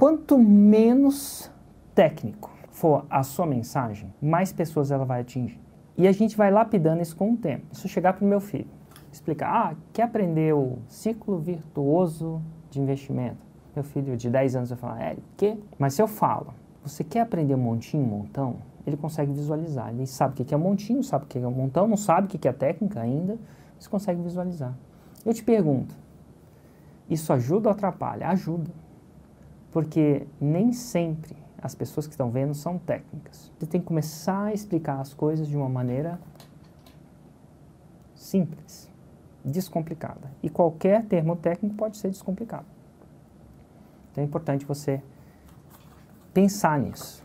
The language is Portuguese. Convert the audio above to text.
Quanto menos técnico for a sua mensagem, mais pessoas ela vai atingir. E a gente vai lapidando isso com o tempo. Se eu chegar para o meu filho, explicar, ah, quer aprender o ciclo virtuoso de investimento? Meu filho de 10 anos vai falar, é, o quê? Mas se eu falo, você quer aprender montinho, montão? Ele consegue visualizar. Ele sabe o que é montinho, sabe o que é montão, não sabe o que é técnica ainda, mas consegue visualizar. Eu te pergunto, isso ajuda ou atrapalha? Ajuda. Porque nem sempre as pessoas que estão vendo são técnicas. Você tem que começar a explicar as coisas de uma maneira simples, descomplicada. E qualquer termo técnico pode ser descomplicado. Então é importante você pensar nisso.